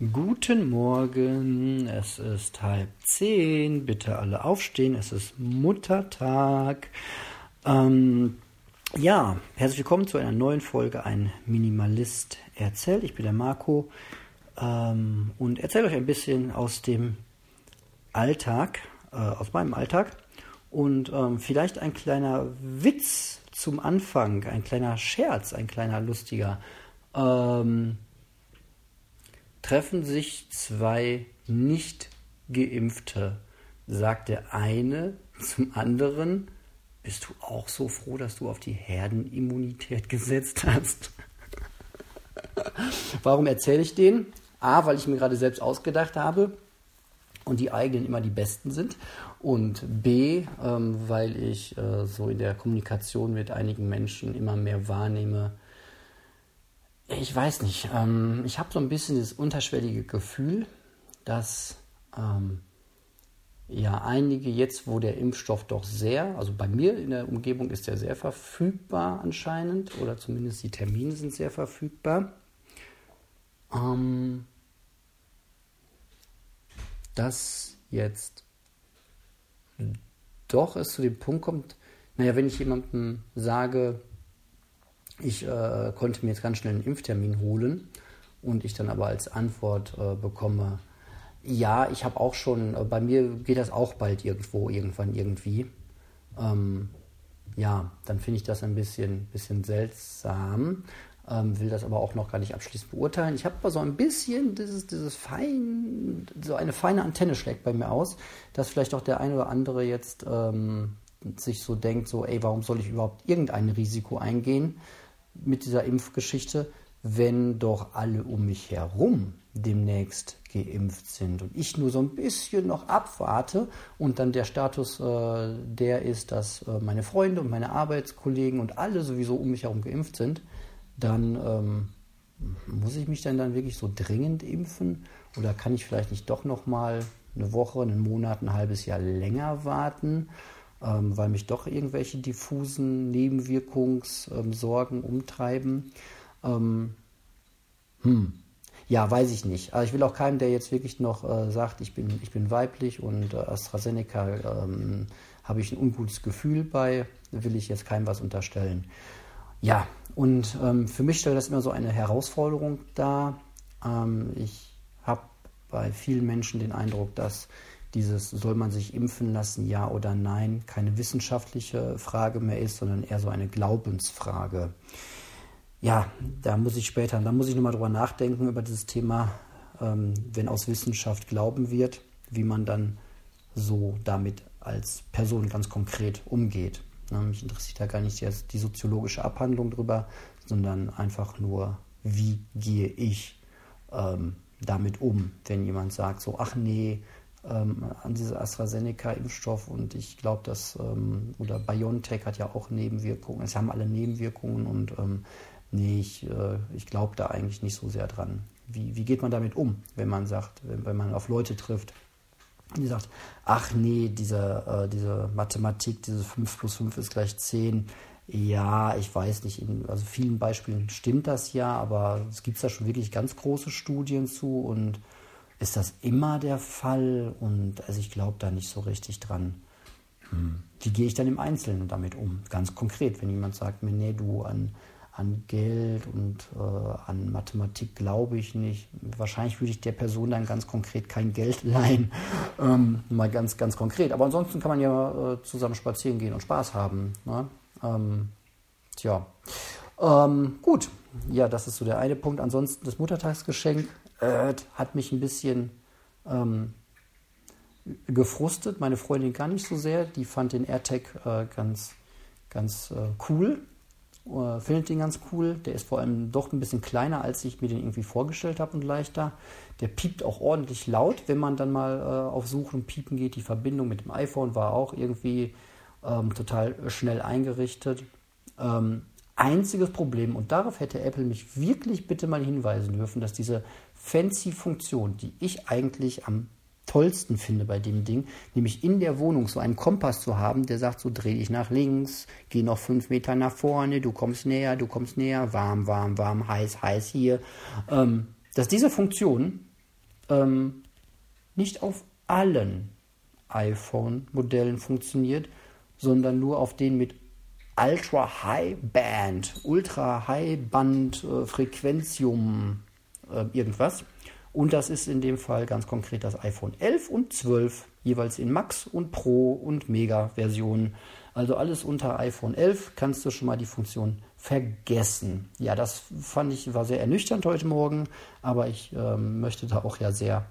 Guten Morgen, es ist halb zehn, bitte alle aufstehen, es ist Muttertag. Ähm, ja, herzlich willkommen zu einer neuen Folge Ein Minimalist erzählt. Ich bin der Marco ähm, und erzähle euch ein bisschen aus dem Alltag, äh, aus meinem Alltag und ähm, vielleicht ein kleiner Witz zum Anfang, ein kleiner Scherz, ein kleiner lustiger. Ähm, treffen sich zwei nicht geimpfte, sagt der eine zum anderen, bist du auch so froh, dass du auf die Herdenimmunität gesetzt hast? Warum erzähle ich den? A, weil ich mir gerade selbst ausgedacht habe und die eigenen immer die besten sind. Und B, ähm, weil ich äh, so in der Kommunikation mit einigen Menschen immer mehr wahrnehme, ich weiß nicht. Ähm, ich habe so ein bisschen das unterschwellige Gefühl, dass ähm, ja einige jetzt, wo der Impfstoff doch sehr, also bei mir in der Umgebung ist der sehr verfügbar anscheinend, oder zumindest die Termine sind sehr verfügbar, ähm, dass jetzt doch es zu dem Punkt kommt, naja, wenn ich jemandem sage, ich äh, konnte mir jetzt ganz schnell einen Impftermin holen und ich dann aber als Antwort äh, bekomme, ja, ich habe auch schon, äh, bei mir geht das auch bald irgendwo, irgendwann irgendwie. Ähm, ja, dann finde ich das ein bisschen, bisschen seltsam, ähm, will das aber auch noch gar nicht abschließend beurteilen. Ich habe aber so ein bisschen dieses, dieses fein, so eine feine Antenne schlägt bei mir aus, dass vielleicht auch der eine oder andere jetzt ähm, sich so denkt, so, ey, warum soll ich überhaupt irgendein Risiko eingehen? Mit dieser Impfgeschichte, wenn doch alle um mich herum demnächst geimpft sind und ich nur so ein bisschen noch abwarte und dann der Status äh, der ist, dass äh, meine Freunde und meine Arbeitskollegen und alle sowieso um mich herum geimpft sind, dann ähm, muss ich mich dann dann wirklich so dringend impfen oder kann ich vielleicht nicht doch noch mal eine Woche, einen Monat, ein halbes Jahr länger warten? Ähm, weil mich doch irgendwelche diffusen Nebenwirkungssorgen ähm, umtreiben. Ähm, hm. Ja, weiß ich nicht. Aber ich will auch keinem, der jetzt wirklich noch äh, sagt, ich bin, ich bin weiblich und äh, AstraZeneca ähm, habe ich ein ungutes Gefühl bei, will ich jetzt keinem was unterstellen. Ja, und ähm, für mich stellt das immer so eine Herausforderung dar. Ähm, ich habe bei vielen Menschen den Eindruck, dass dieses, soll man sich impfen lassen, ja oder nein, keine wissenschaftliche Frage mehr ist, sondern eher so eine Glaubensfrage. Ja, da muss ich später, da muss ich nochmal drüber nachdenken über dieses Thema, ähm, wenn aus Wissenschaft Glauben wird, wie man dann so damit als Person ganz konkret umgeht. Na, mich interessiert da gar nicht jetzt die soziologische Abhandlung drüber, sondern einfach nur, wie gehe ich ähm, damit um, wenn jemand sagt so, ach nee, ähm, an diese AstraZeneca-Impfstoff und ich glaube, dass, ähm, oder BioNTech hat ja auch Nebenwirkungen, es haben alle Nebenwirkungen und ähm, nee, ich, äh, ich glaube da eigentlich nicht so sehr dran. Wie, wie geht man damit um, wenn man sagt, wenn, wenn man auf Leute trifft, die sagt, ach nee, diese, äh, diese Mathematik, diese 5 plus 5 ist gleich 10, ja, ich weiß nicht, in also vielen Beispielen stimmt das ja, aber es gibt da schon wirklich ganz große Studien zu und ist das immer der Fall? Und also ich glaube da nicht so richtig dran. Hm. Wie gehe ich dann im Einzelnen damit um? Ganz konkret, wenn jemand sagt mir, nee, du an, an Geld und äh, an Mathematik glaube ich nicht. Wahrscheinlich würde ich der Person dann ganz konkret kein Geld leihen. Ähm, mal ganz, ganz konkret. Aber ansonsten kann man ja äh, zusammen spazieren gehen und Spaß haben. Ne? Ähm, tja. Ähm, gut. Ja, das ist so der eine Punkt. Ansonsten das Muttertagsgeschenk äh, hat mich ein bisschen ähm, gefrustet. Meine Freundin gar nicht so sehr. Die fand den AirTag äh, ganz, ganz äh, cool. Äh, findet den ganz cool. Der ist vor allem doch ein bisschen kleiner, als ich mir den irgendwie vorgestellt habe und leichter. Der piept auch ordentlich laut, wenn man dann mal äh, auf Suchen und Piepen geht. Die Verbindung mit dem iPhone war auch irgendwie ähm, total schnell eingerichtet. Ähm, einziges Problem, und darauf hätte Apple mich wirklich bitte mal hinweisen dürfen, dass diese fancy Funktion, die ich eigentlich am tollsten finde bei dem Ding, nämlich in der Wohnung so einen Kompass zu haben, der sagt, so dreh dich nach links, geh noch fünf Meter nach vorne, du kommst näher, du kommst näher, warm, warm, warm, heiß, heiß hier. Ähm, dass diese Funktion ähm, nicht auf allen iPhone-Modellen funktioniert, sondern nur auf denen mit Ultra High Band, Ultra High Band äh, Frequenzium äh, irgendwas. Und das ist in dem Fall ganz konkret das iPhone 11 und 12, jeweils in Max und Pro und Mega Versionen. Also alles unter iPhone 11 kannst du schon mal die Funktion vergessen. Ja, das fand ich war sehr ernüchternd heute Morgen, aber ich ähm, möchte da auch ja sehr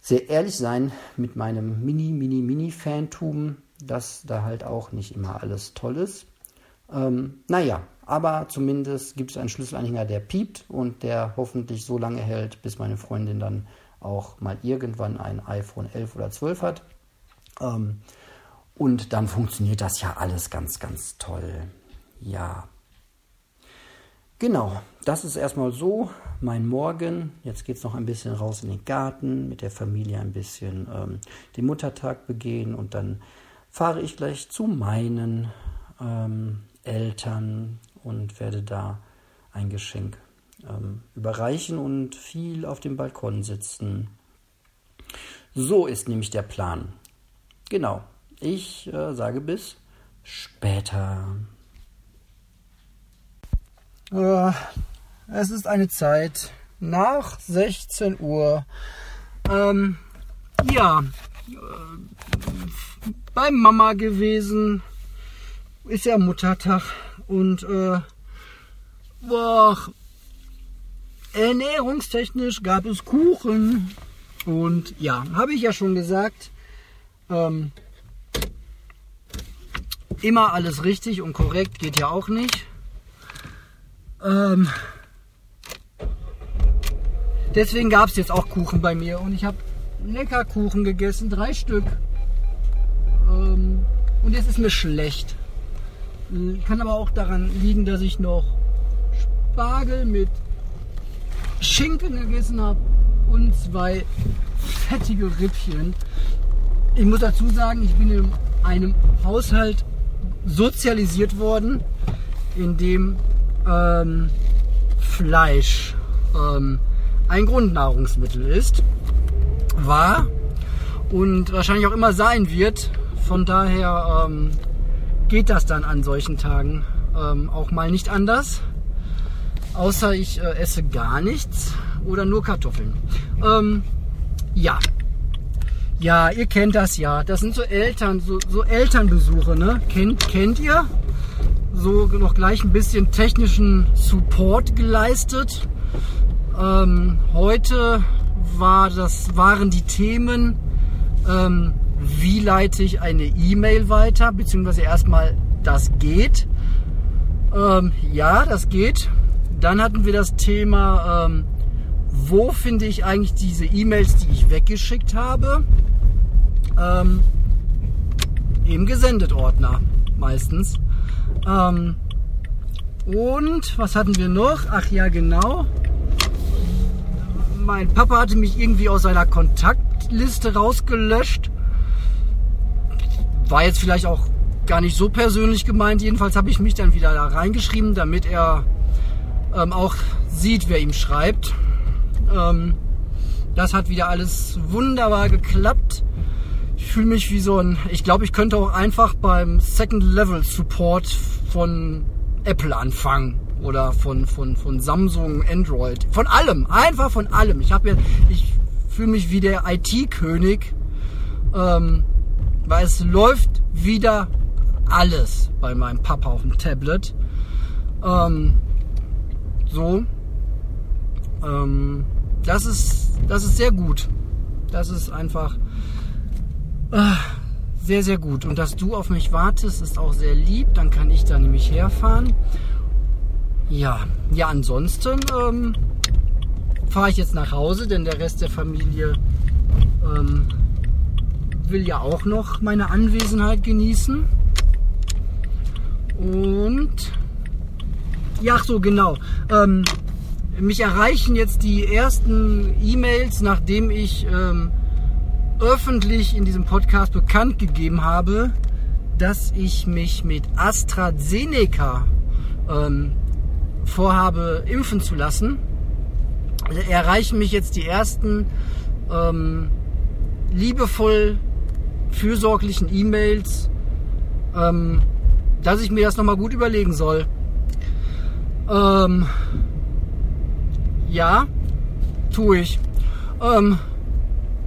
sehr ehrlich sein mit meinem Mini, Mini, Mini-Fantum, dass da halt auch nicht immer alles toll ist. Ähm, naja, aber zumindest gibt es einen Schlüsselanhänger, der piept und der hoffentlich so lange hält, bis meine Freundin dann auch mal irgendwann ein iPhone 11 oder 12 hat. Ähm, und dann funktioniert das ja alles ganz, ganz toll. Ja. Genau, das ist erstmal so mein Morgen. Jetzt geht es noch ein bisschen raus in den Garten, mit der Familie ein bisschen ähm, den Muttertag begehen und dann fahre ich gleich zu meinen ähm, Eltern und werde da ein Geschenk ähm, überreichen und viel auf dem Balkon sitzen. So ist nämlich der Plan. Genau, ich äh, sage bis später. Äh, es ist eine Zeit nach 16 Uhr. Ähm, ja, äh, bei Mama gewesen. Ist ja Muttertag und äh, boah, ernährungstechnisch gab es Kuchen und ja, habe ich ja schon gesagt. Ähm, immer alles richtig und korrekt geht ja auch nicht. Ähm, deswegen gab es jetzt auch Kuchen bei mir und ich habe lecker Kuchen gegessen, drei Stück. Und jetzt ist mir schlecht. Kann aber auch daran liegen, dass ich noch Spargel mit Schinken gegessen habe und zwei fettige Rippchen. Ich muss dazu sagen, ich bin in einem Haushalt sozialisiert worden, in dem ähm, Fleisch ähm, ein Grundnahrungsmittel ist, war und wahrscheinlich auch immer sein wird. Von daher ähm, geht das dann an solchen Tagen ähm, auch mal nicht anders. Außer ich äh, esse gar nichts oder nur Kartoffeln. Ähm, ja. Ja, ihr kennt das ja. Das sind so Eltern, so, so Elternbesuche, ne? Kennt, kennt ihr? So noch gleich ein bisschen technischen Support geleistet. Ähm, heute war das, waren die Themen, ähm, wie leite ich eine E-Mail weiter, beziehungsweise erstmal, das geht. Ähm, ja, das geht. Dann hatten wir das Thema, ähm, wo finde ich eigentlich diese E-Mails, die ich weggeschickt habe? Ähm, Im Gesendet-Ordner meistens. Ähm, und was hatten wir noch? Ach ja, genau mein Papa hatte mich irgendwie aus seiner Kontaktliste rausgelöscht. War jetzt vielleicht auch gar nicht so persönlich gemeint. Jedenfalls habe ich mich dann wieder da reingeschrieben, damit er ähm, auch sieht, wer ihm schreibt. Ähm, das hat wieder alles wunderbar geklappt. Ich fühle mich wie so ein. Ich glaube, ich könnte auch einfach beim Second Level Support von Apple anfangen oder von, von, von Samsung, Android, von allem, einfach von allem. Ich ich fühle mich wie der IT-König, ähm, weil es läuft wieder alles bei meinem Papa auf dem Tablet. Ähm, so, ähm, das ist, das ist sehr gut. Das ist einfach äh, sehr, sehr gut. Und dass du auf mich wartest, ist auch sehr lieb. Dann kann ich da nämlich herfahren. Ja, ja, ansonsten ähm, fahre ich jetzt nach Hause, denn der Rest der Familie ähm, will ja auch noch meine Anwesenheit genießen. Und ja, so genau. Ähm, mich erreichen jetzt die ersten E-Mails, nachdem ich ähm, öffentlich in diesem Podcast bekannt gegeben habe, dass ich mich mit AstraZeneca ähm, vorhabe, impfen zu lassen. erreichen mich jetzt die ersten ähm, liebevoll fürsorglichen E-Mails, ähm, dass ich mir das nochmal gut überlegen soll. Ähm, ja, tue ich. Ähm,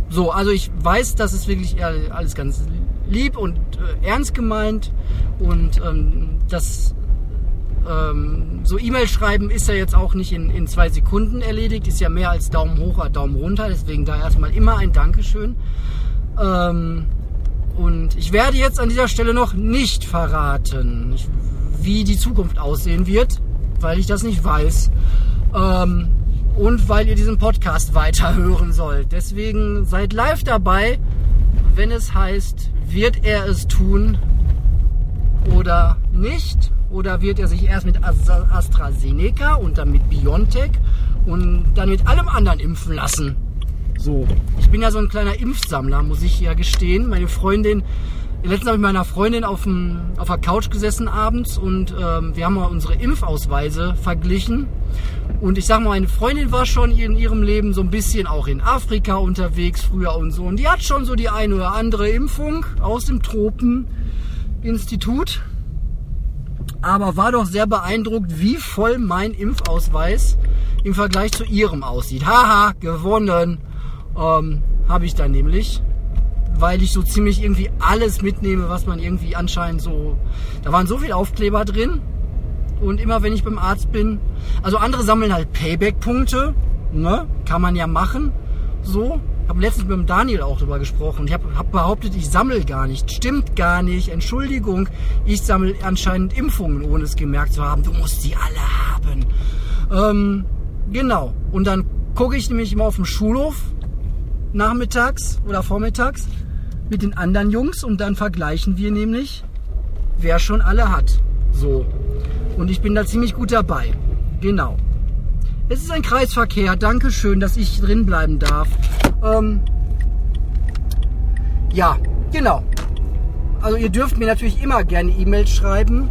so, also ich weiß, dass es wirklich alles ganz lieb und äh, ernst gemeint und ähm, das ähm, so E-Mail schreiben ist ja jetzt auch nicht in, in zwei Sekunden erledigt, ist ja mehr als Daumen hoch oder Daumen runter, deswegen da erstmal immer ein Dankeschön. Ähm, und ich werde jetzt an dieser Stelle noch nicht verraten, wie die Zukunft aussehen wird, weil ich das nicht weiß. Ähm, und weil ihr diesen Podcast weiterhören sollt. Deswegen seid live dabei, wenn es heißt, wird er es tun oder nicht? Oder wird er sich erst mit AstraZeneca und dann mit BioNTech und dann mit allem anderen impfen lassen? So, ich bin ja so ein kleiner Impfsammler, muss ich ja gestehen. Meine Freundin, letztens habe ich mit meiner Freundin auf, dem, auf der Couch gesessen abends und ähm, wir haben mal unsere Impfausweise verglichen. Und ich sag mal, meine Freundin war schon in ihrem Leben so ein bisschen auch in Afrika unterwegs früher und so. Und die hat schon so die eine oder andere Impfung aus dem Tropeninstitut aber war doch sehr beeindruckt, wie voll mein Impfausweis im Vergleich zu ihrem aussieht. Haha, gewonnen ähm, habe ich dann nämlich, weil ich so ziemlich irgendwie alles mitnehme, was man irgendwie anscheinend so... Da waren so viele Aufkleber drin und immer wenn ich beim Arzt bin... Also andere sammeln halt Payback-Punkte, ne? kann man ja machen, so habe letztens mit dem Daniel auch darüber gesprochen. Ich habe hab behauptet, ich sammle gar nicht. Stimmt gar nicht. Entschuldigung, ich sammle anscheinend Impfungen, ohne es gemerkt zu haben. Du musst sie alle haben. Ähm, genau. Und dann gucke ich nämlich immer auf dem Schulhof nachmittags oder vormittags mit den anderen Jungs und dann vergleichen wir nämlich, wer schon alle hat. So. Und ich bin da ziemlich gut dabei. Genau. Es ist ein Kreisverkehr. Dankeschön, dass ich drin bleiben darf. Ähm, ja, genau. Also ihr dürft mir natürlich immer gerne E-Mails schreiben,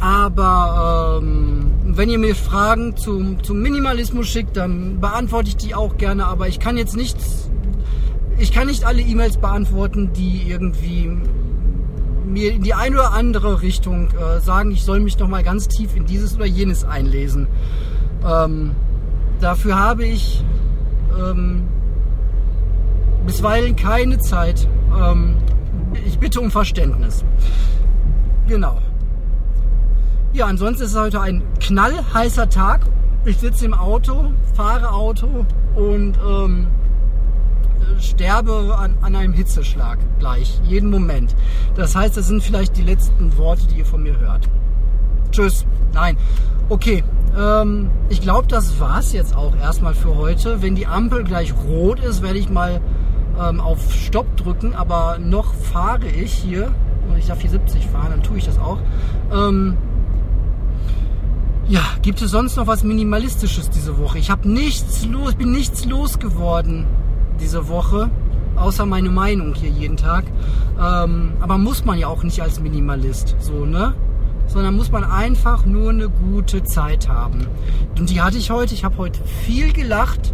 aber ähm, wenn ihr mir Fragen zum, zum Minimalismus schickt, dann beantworte ich die auch gerne. Aber ich kann jetzt nicht, ich kann nicht alle E-Mails beantworten, die irgendwie mir in die eine oder andere Richtung äh, sagen, ich soll mich noch mal ganz tief in dieses oder jenes einlesen. Ähm, dafür habe ich ähm, bisweilen keine Zeit. Ähm, ich bitte um Verständnis. Genau. Ja, ansonsten ist es heute ein knallheißer Tag. Ich sitze im Auto, fahre Auto und ähm, sterbe an, an, einem Hitzeschlag gleich, jeden Moment. Das heißt, das sind vielleicht die letzten Worte, die ihr von mir hört. Tschüss. Nein. Okay. Ähm, ich glaube, das war es jetzt auch erstmal für heute. Wenn die Ampel gleich rot ist, werde ich mal ähm, auf Stopp drücken, aber noch fahre ich hier, und ich darf hier 70 fahren, dann tue ich das auch. Ähm, ja, gibt es sonst noch was Minimalistisches diese Woche? Ich habe nichts los, bin nichts losgeworden diese Woche, außer meine Meinung hier jeden Tag. Ähm, aber muss man ja auch nicht als Minimalist, so, ne? Sondern muss man einfach nur eine gute Zeit haben. Und die hatte ich heute. Ich habe heute viel gelacht,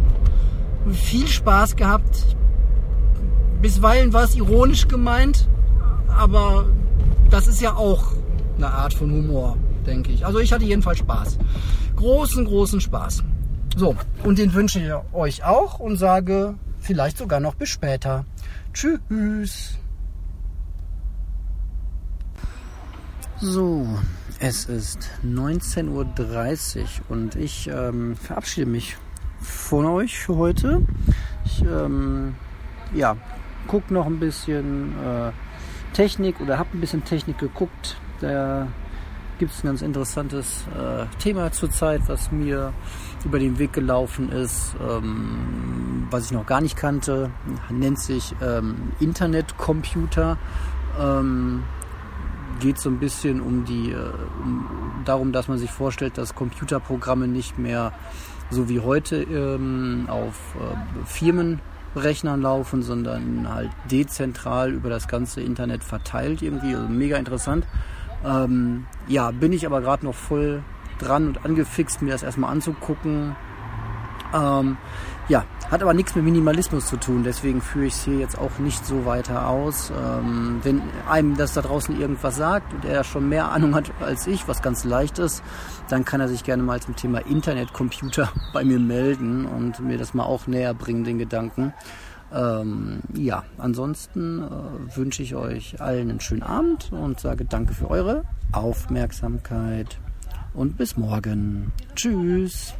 viel Spaß gehabt. Bisweilen war es ironisch gemeint, aber das ist ja auch eine Art von Humor, denke ich. Also ich hatte jedenfalls Spaß. Großen, großen Spaß. So, und den wünsche ich euch auch und sage vielleicht sogar noch bis später. Tschüss. So, es ist 19.30 Uhr und ich ähm, verabschiede mich von euch für heute. Ich ähm, ja, guck noch ein bisschen äh, Technik oder habe ein bisschen Technik geguckt. Da gibt es ein ganz interessantes äh, Thema zurzeit, was mir über den Weg gelaufen ist, ähm, was ich noch gar nicht kannte. Nennt sich ähm, Internetcomputer. Ähm, geht so ein bisschen um die äh, um, darum, dass man sich vorstellt, dass Computerprogramme nicht mehr so wie heute ähm, auf äh, Firmen laufen, sondern halt dezentral über das ganze Internet verteilt irgendwie. Also mega interessant. Ähm, ja, bin ich aber gerade noch voll dran und angefixt, mir das erstmal anzugucken. Ähm, ja, hat aber nichts mit Minimalismus zu tun, deswegen führe ich es hier jetzt auch nicht so weiter aus. Ähm, wenn einem das da draußen irgendwas sagt und er schon mehr Ahnung hat als ich, was ganz leicht ist, dann kann er sich gerne mal zum Thema Internetcomputer bei mir melden und mir das mal auch näher bringen, den Gedanken. Ähm, ja, ansonsten äh, wünsche ich euch allen einen schönen Abend und sage danke für eure Aufmerksamkeit und bis morgen. Tschüss.